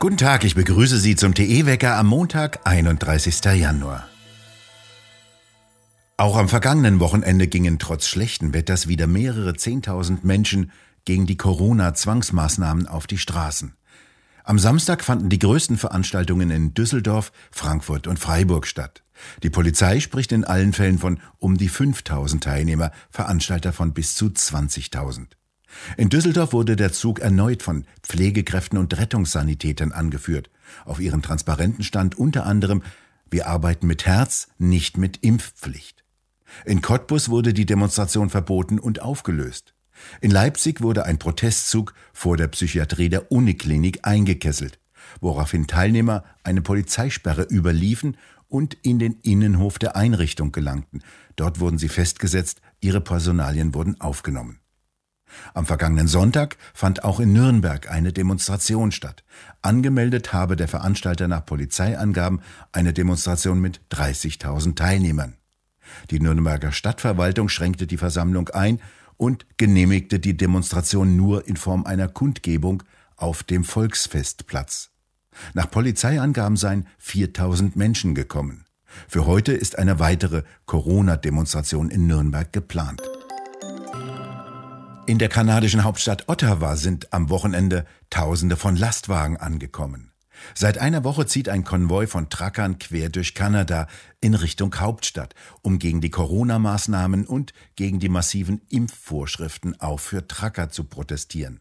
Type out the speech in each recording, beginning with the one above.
Guten Tag, ich begrüße Sie zum TE-Wecker am Montag, 31. Januar. Auch am vergangenen Wochenende gingen trotz schlechten Wetters wieder mehrere Zehntausend Menschen gegen die Corona-Zwangsmaßnahmen auf die Straßen. Am Samstag fanden die größten Veranstaltungen in Düsseldorf, Frankfurt und Freiburg statt. Die Polizei spricht in allen Fällen von um die 5000 Teilnehmer, Veranstalter von bis zu 20.000. In Düsseldorf wurde der Zug erneut von Pflegekräften und Rettungssanitätern angeführt. Auf ihren Transparenten stand unter anderem Wir arbeiten mit Herz, nicht mit Impfpflicht. In Cottbus wurde die Demonstration verboten und aufgelöst. In Leipzig wurde ein Protestzug vor der Psychiatrie der Uniklinik eingekesselt, woraufhin Teilnehmer eine Polizeisperre überliefen und in den Innenhof der Einrichtung gelangten. Dort wurden sie festgesetzt, ihre Personalien wurden aufgenommen. Am vergangenen Sonntag fand auch in Nürnberg eine Demonstration statt. Angemeldet habe der Veranstalter nach Polizeiangaben eine Demonstration mit 30.000 Teilnehmern. Die Nürnberger Stadtverwaltung schränkte die Versammlung ein und genehmigte die Demonstration nur in Form einer Kundgebung auf dem Volksfestplatz. Nach Polizeiangaben seien 4000 Menschen gekommen. Für heute ist eine weitere Corona-Demonstration in Nürnberg geplant. In der kanadischen Hauptstadt Ottawa sind am Wochenende Tausende von Lastwagen angekommen. Seit einer Woche zieht ein Konvoi von Truckern quer durch Kanada in Richtung Hauptstadt, um gegen die Corona-Maßnahmen und gegen die massiven Impfvorschriften auch für Trucker zu protestieren.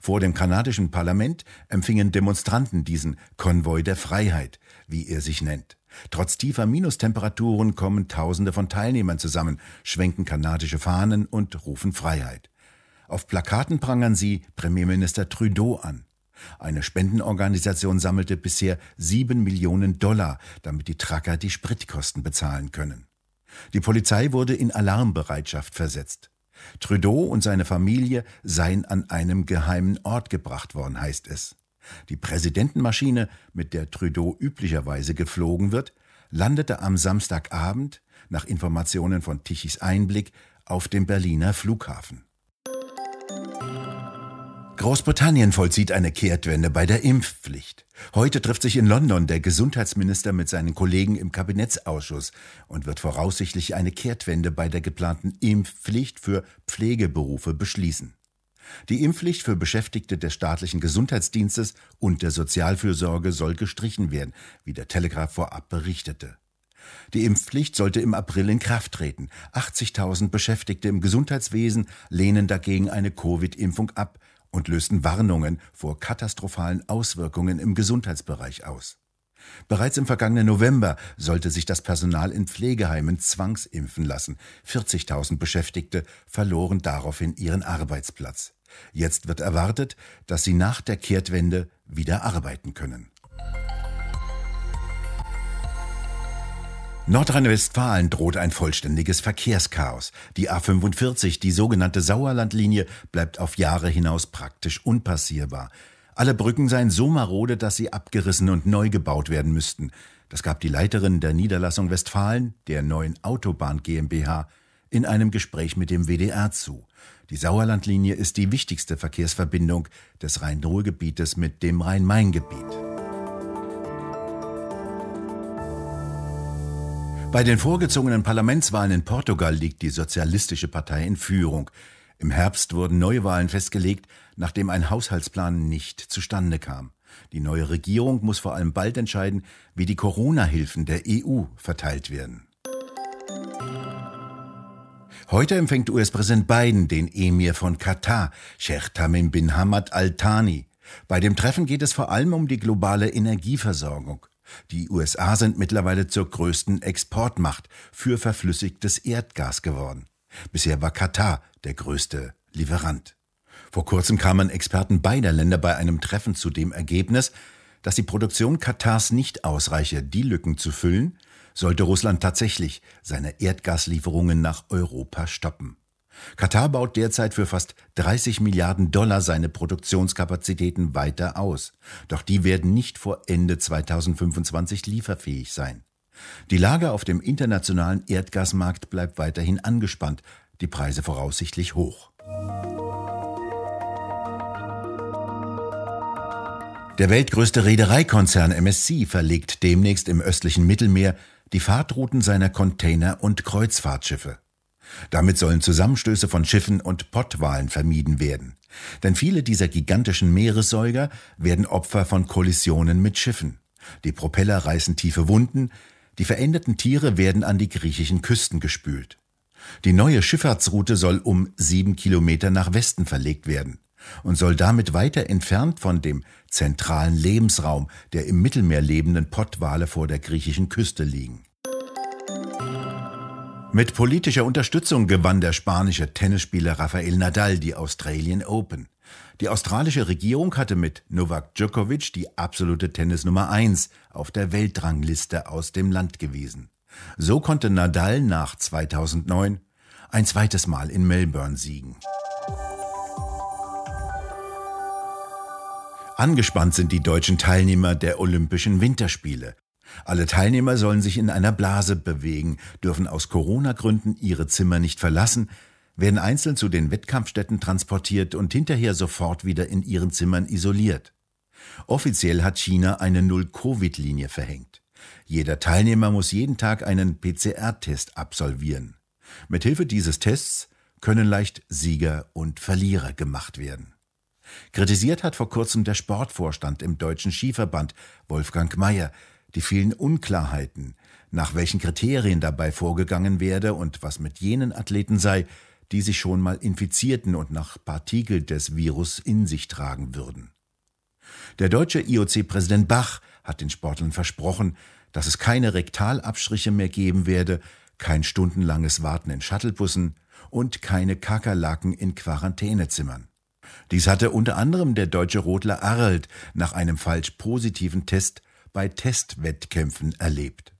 Vor dem kanadischen Parlament empfingen Demonstranten diesen Konvoi der Freiheit, wie er sich nennt. Trotz tiefer Minustemperaturen kommen Tausende von Teilnehmern zusammen, schwenken kanadische Fahnen und rufen Freiheit. Auf Plakaten prangern sie Premierminister Trudeau an. Eine Spendenorganisation sammelte bisher sieben Millionen Dollar, damit die Trucker die Spritkosten bezahlen können. Die Polizei wurde in Alarmbereitschaft versetzt. Trudeau und seine Familie seien an einem geheimen Ort gebracht worden, heißt es. Die Präsidentenmaschine, mit der Trudeau üblicherweise geflogen wird, landete am Samstagabend, nach Informationen von Tichys Einblick, auf dem Berliner Flughafen. Großbritannien vollzieht eine Kehrtwende bei der Impfpflicht. Heute trifft sich in London der Gesundheitsminister mit seinen Kollegen im Kabinettsausschuss und wird voraussichtlich eine Kehrtwende bei der geplanten Impfpflicht für Pflegeberufe beschließen. Die Impfpflicht für Beschäftigte des staatlichen Gesundheitsdienstes und der Sozialfürsorge soll gestrichen werden, wie der Telegraph vorab berichtete. Die Impfpflicht sollte im April in Kraft treten. 80.000 Beschäftigte im Gesundheitswesen lehnen dagegen eine Covid-Impfung ab, und lösten Warnungen vor katastrophalen Auswirkungen im Gesundheitsbereich aus. Bereits im vergangenen November sollte sich das Personal in Pflegeheimen zwangsimpfen lassen. 40.000 Beschäftigte verloren daraufhin ihren Arbeitsplatz. Jetzt wird erwartet, dass sie nach der Kehrtwende wieder arbeiten können. Nordrhein-Westfalen droht ein vollständiges Verkehrschaos. Die A45, die sogenannte Sauerlandlinie, bleibt auf Jahre hinaus praktisch unpassierbar. Alle Brücken seien so marode, dass sie abgerissen und neu gebaut werden müssten. Das gab die Leiterin der Niederlassung Westfalen, der neuen Autobahn GmbH, in einem Gespräch mit dem WDR zu. Die Sauerlandlinie ist die wichtigste Verkehrsverbindung des Rhein-Ruhr-Gebietes mit dem Rhein-Main-Gebiet. Bei den vorgezogenen Parlamentswahlen in Portugal liegt die Sozialistische Partei in Führung. Im Herbst wurden Neuwahlen festgelegt, nachdem ein Haushaltsplan nicht zustande kam. Die neue Regierung muss vor allem bald entscheiden, wie die Corona-Hilfen der EU verteilt werden. Heute empfängt US-Präsident Biden den Emir von Katar, Sheikh Tamim bin Hamad Al Thani. Bei dem Treffen geht es vor allem um die globale Energieversorgung. Die USA sind mittlerweile zur größten Exportmacht für verflüssigtes Erdgas geworden. Bisher war Katar der größte Lieferant. Vor kurzem kamen Experten beider Länder bei einem Treffen zu dem Ergebnis, dass die Produktion Katars nicht ausreiche, die Lücken zu füllen, sollte Russland tatsächlich seine Erdgaslieferungen nach Europa stoppen. Katar baut derzeit für fast 30 Milliarden Dollar seine Produktionskapazitäten weiter aus. Doch die werden nicht vor Ende 2025 lieferfähig sein. Die Lage auf dem internationalen Erdgasmarkt bleibt weiterhin angespannt, die Preise voraussichtlich hoch. Der weltgrößte Reedereikonzern MSC verlegt demnächst im östlichen Mittelmeer die Fahrtrouten seiner Container- und Kreuzfahrtschiffe. Damit sollen Zusammenstöße von Schiffen und Pottwalen vermieden werden. Denn viele dieser gigantischen Meeressäuger werden Opfer von Kollisionen mit Schiffen. Die Propeller reißen tiefe Wunden, die veränderten Tiere werden an die griechischen Küsten gespült. Die neue Schifffahrtsroute soll um sieben Kilometer nach Westen verlegt werden und soll damit weiter entfernt von dem zentralen Lebensraum der im Mittelmeer lebenden Pottwale vor der griechischen Küste liegen. Mit politischer Unterstützung gewann der spanische Tennisspieler Rafael Nadal die Australian Open. Die australische Regierung hatte mit Novak Djokovic die absolute Tennis Nummer 1 auf der Weltrangliste aus dem Land gewiesen. So konnte Nadal nach 2009 ein zweites Mal in Melbourne siegen. Angespannt sind die deutschen Teilnehmer der Olympischen Winterspiele. Alle Teilnehmer sollen sich in einer Blase bewegen, dürfen aus Corona-Gründen ihre Zimmer nicht verlassen, werden einzeln zu den Wettkampfstätten transportiert und hinterher sofort wieder in ihren Zimmern isoliert. Offiziell hat China eine Null-Covid-Linie verhängt. Jeder Teilnehmer muss jeden Tag einen PCR-Test absolvieren. Mithilfe dieses Tests können leicht Sieger und Verlierer gemacht werden. Kritisiert hat vor kurzem der Sportvorstand im Deutschen Skiverband Wolfgang Mayer, die vielen Unklarheiten, nach welchen Kriterien dabei vorgegangen werde und was mit jenen Athleten sei, die sich schon mal infizierten und nach Partikel des Virus in sich tragen würden. Der deutsche IOC-Präsident Bach hat den Sportlern versprochen, dass es keine Rektalabstriche mehr geben werde, kein stundenlanges Warten in Shuttlebussen und keine Kakerlaken in Quarantänezimmern. Dies hatte unter anderem der deutsche Rodler Arlt nach einem falsch positiven Test bei Testwettkämpfen erlebt.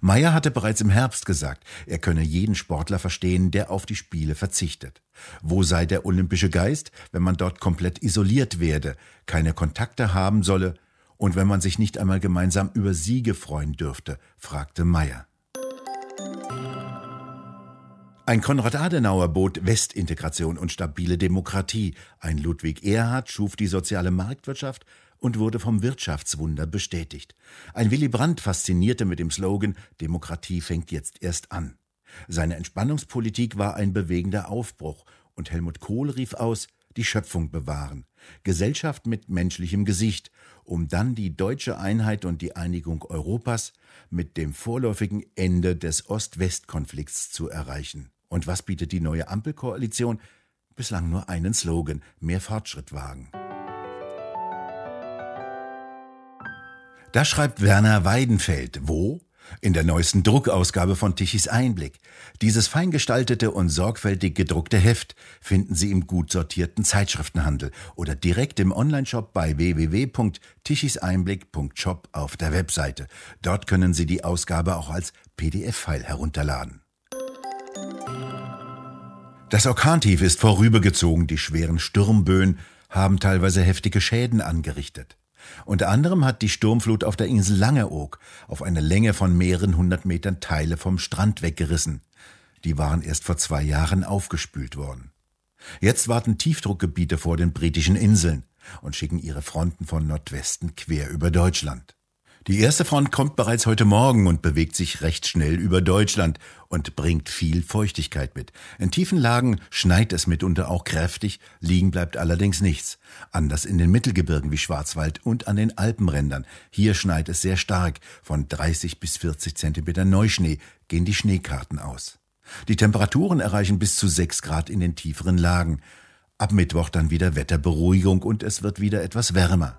Meyer hatte bereits im Herbst gesagt, er könne jeden Sportler verstehen, der auf die Spiele verzichtet. Wo sei der olympische Geist, wenn man dort komplett isoliert werde, keine Kontakte haben solle und wenn man sich nicht einmal gemeinsam über Siege freuen dürfte, fragte Meyer. Ein Konrad Adenauer bot Westintegration und stabile Demokratie. Ein Ludwig Erhard schuf die soziale Marktwirtschaft und wurde vom Wirtschaftswunder bestätigt. Ein Willy Brandt faszinierte mit dem Slogan Demokratie fängt jetzt erst an. Seine Entspannungspolitik war ein bewegender Aufbruch und Helmut Kohl rief aus die Schöpfung bewahren, Gesellschaft mit menschlichem Gesicht, um dann die deutsche Einheit und die Einigung Europas mit dem vorläufigen Ende des Ost-West-Konflikts zu erreichen. Und was bietet die neue Ampelkoalition? Bislang nur einen Slogan, mehr Fortschritt wagen. Da schreibt Werner Weidenfeld, wo? In der neuesten Druckausgabe von Tichys Einblick. Dieses fein gestaltete und sorgfältig gedruckte Heft finden Sie im gut sortierten Zeitschriftenhandel oder direkt im Onlineshop bei www.tichiseinblick.shop auf der Webseite. Dort können Sie die Ausgabe auch als PDF-File herunterladen. Das Orkantief ist vorübergezogen, die schweren Sturmböen haben teilweise heftige Schäden angerichtet. Unter anderem hat die Sturmflut auf der Insel Langeoog auf eine Länge von mehreren hundert Metern Teile vom Strand weggerissen. Die waren erst vor zwei Jahren aufgespült worden. Jetzt warten Tiefdruckgebiete vor den britischen Inseln und schicken ihre Fronten von Nordwesten quer über Deutschland. Die erste Front kommt bereits heute Morgen und bewegt sich recht schnell über Deutschland und bringt viel Feuchtigkeit mit. In tiefen Lagen schneit es mitunter auch kräftig, liegen bleibt allerdings nichts. Anders in den Mittelgebirgen wie Schwarzwald und an den Alpenrändern. Hier schneit es sehr stark. Von 30 bis 40 Zentimeter Neuschnee gehen die Schneekarten aus. Die Temperaturen erreichen bis zu 6 Grad in den tieferen Lagen. Ab Mittwoch dann wieder Wetterberuhigung und es wird wieder etwas wärmer.